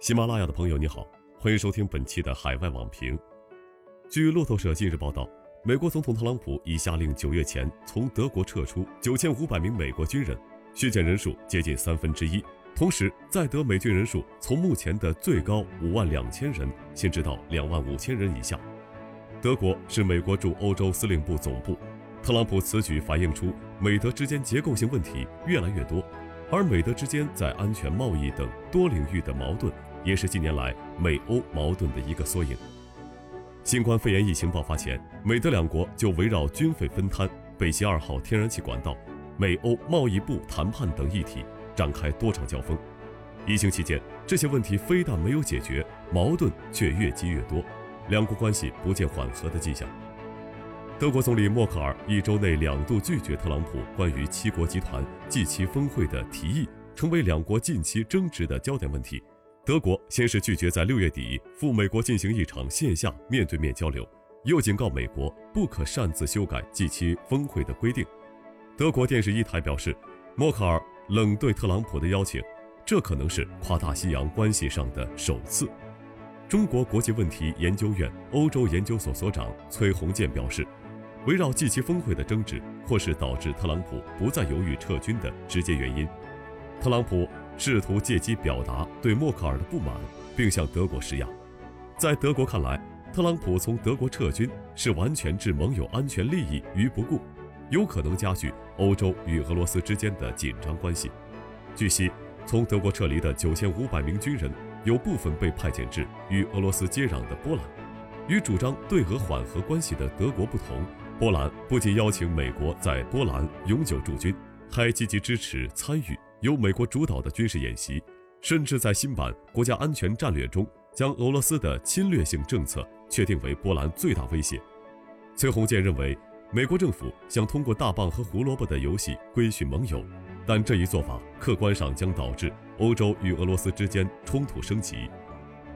喜马拉雅的朋友你好，欢迎收听本期的海外网评。据路透社近日报道，美国总统特朗普已下令九月前从德国撤出九千五百名美国军人，削减人数接近三分之一。同时，在德美军人数从目前的最高五万两千人限制到两万五千人以下。德国是美国驻欧洲司令部总部，特朗普此举反映出美德之间结构性问题越来越多，而美德之间在安全、贸易等多领域的矛盾。也是近年来美欧矛盾的一个缩影。新冠肺炎疫情爆发前，美德两国就围绕军费分摊、北溪二号天然气管道、美欧贸易部谈判等议题展开多场交锋。疫情期间，这些问题非但没有解决，矛盾却越积越多，两国关系不见缓和的迹象。德国总理默克尔一周内两度拒绝特朗普关于七国集团 G7 峰会的提议，成为两国近期争执的焦点问题。德国先是拒绝在六月底赴美国进行一场线下面对面交流，又警告美国不可擅自修改 G7 峰会的规定。德国电视一台表示，默克尔冷对特朗普的邀请，这可能是跨大西洋关系上的首次。中国国际问题研究院欧洲研究所所长崔洪建表示，围绕 G7 峰会的争执，或是导致特朗普不再犹豫撤军的直接原因。特朗普。试图借机表达对默克尔的不满，并向德国施压。在德国看来，特朗普从德国撤军是完全置盟友安全利益于不顾，有可能加剧欧洲与俄罗斯之间的紧张关系。据悉，从德国撤离的九千五百名军人，有部分被派遣至与俄罗斯接壤的波兰。与主张对俄缓和关系的德国不同，波兰不仅邀请美国在波兰永久驻军，还积极支持参与。由美国主导的军事演习，甚至在新版国家安全战略中，将俄罗斯的侵略性政策确定为波兰最大威胁。崔鸿建认为，美国政府想通过大棒和胡萝卜的游戏规训盟友，但这一做法客观上将导致欧洲与俄罗斯之间冲突升级。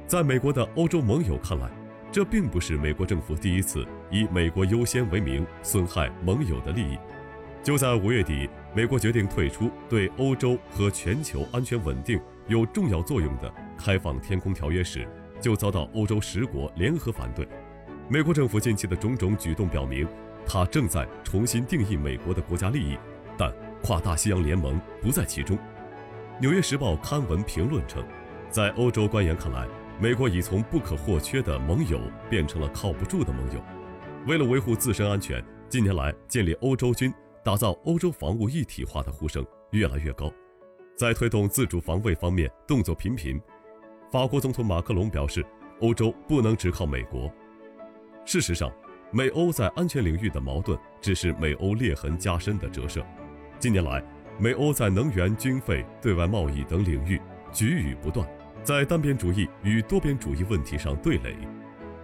在美国的欧洲盟友看来，这并不是美国政府第一次以“美国优先”为名损害盟友的利益。就在五月底，美国决定退出对欧洲和全球安全稳定有重要作用的开放天空条约时，就遭到欧洲十国联合反对。美国政府近期的种种举动表明，它正在重新定义美国的国家利益，但跨大西洋联盟不在其中。《纽约时报》刊文评论称，在欧洲官员看来，美国已从不可或缺的盟友变成了靠不住的盟友。为了维护自身安全，近年来建立欧洲军。打造欧洲防务一体化的呼声越来越高，在推动自主防卫方面动作频频。法国总统马克龙表示，欧洲不能只靠美国。事实上，美欧在安全领域的矛盾只是美欧裂痕加深的折射。近年来，美欧在能源、军费、对外贸易等领域局域不断，在单边主义与多边主义问题上对垒。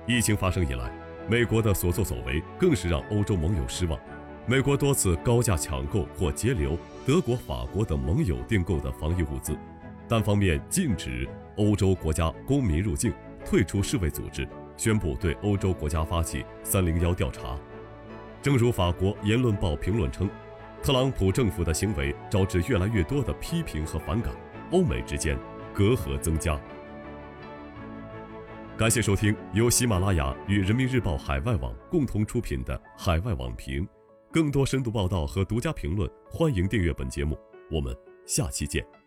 疫情发生以来，美国的所作所为更是让欧洲盟友失望。美国多次高价抢购或截留德国、法国等盟友订购的防疫物资，单方面禁止欧洲国家公民入境，退出世卫组织，宣布对欧洲国家发起“三零幺”调查。正如法国《言论报》评论称，特朗普政府的行为招致越来越多的批评和反感，欧美之间隔阂增加。感谢收听由喜马拉雅与人民日报海外网共同出品的《海外网评》。更多深度报道和独家评论，欢迎订阅本节目。我们下期见。